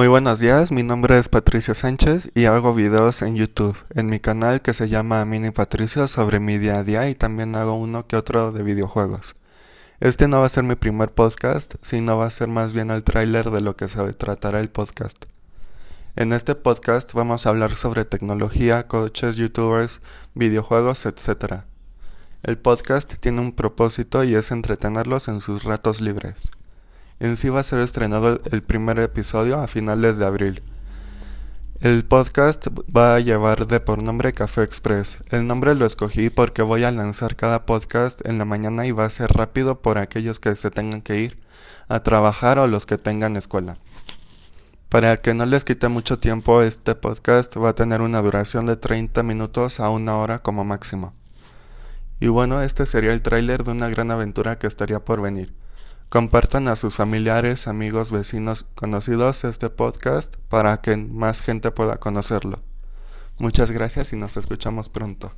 Muy buenos días, mi nombre es Patricio Sánchez y hago videos en YouTube, en mi canal que se llama Mini Patricio sobre mi día a día y también hago uno que otro de videojuegos. Este no va a ser mi primer podcast, sino va a ser más bien el tráiler de lo que se tratará el podcast. En este podcast vamos a hablar sobre tecnología, coaches, youtubers, videojuegos, etc. El podcast tiene un propósito y es entretenerlos en sus ratos libres. En sí va a ser estrenado el primer episodio a finales de abril. El podcast va a llevar de por nombre Café Express. El nombre lo escogí porque voy a lanzar cada podcast en la mañana y va a ser rápido por aquellos que se tengan que ir a trabajar o los que tengan escuela. Para que no les quite mucho tiempo, este podcast va a tener una duración de 30 minutos a una hora como máximo. Y bueno, este sería el tráiler de una gran aventura que estaría por venir. Compartan a sus familiares, amigos, vecinos, conocidos este podcast para que más gente pueda conocerlo. Muchas gracias y nos escuchamos pronto.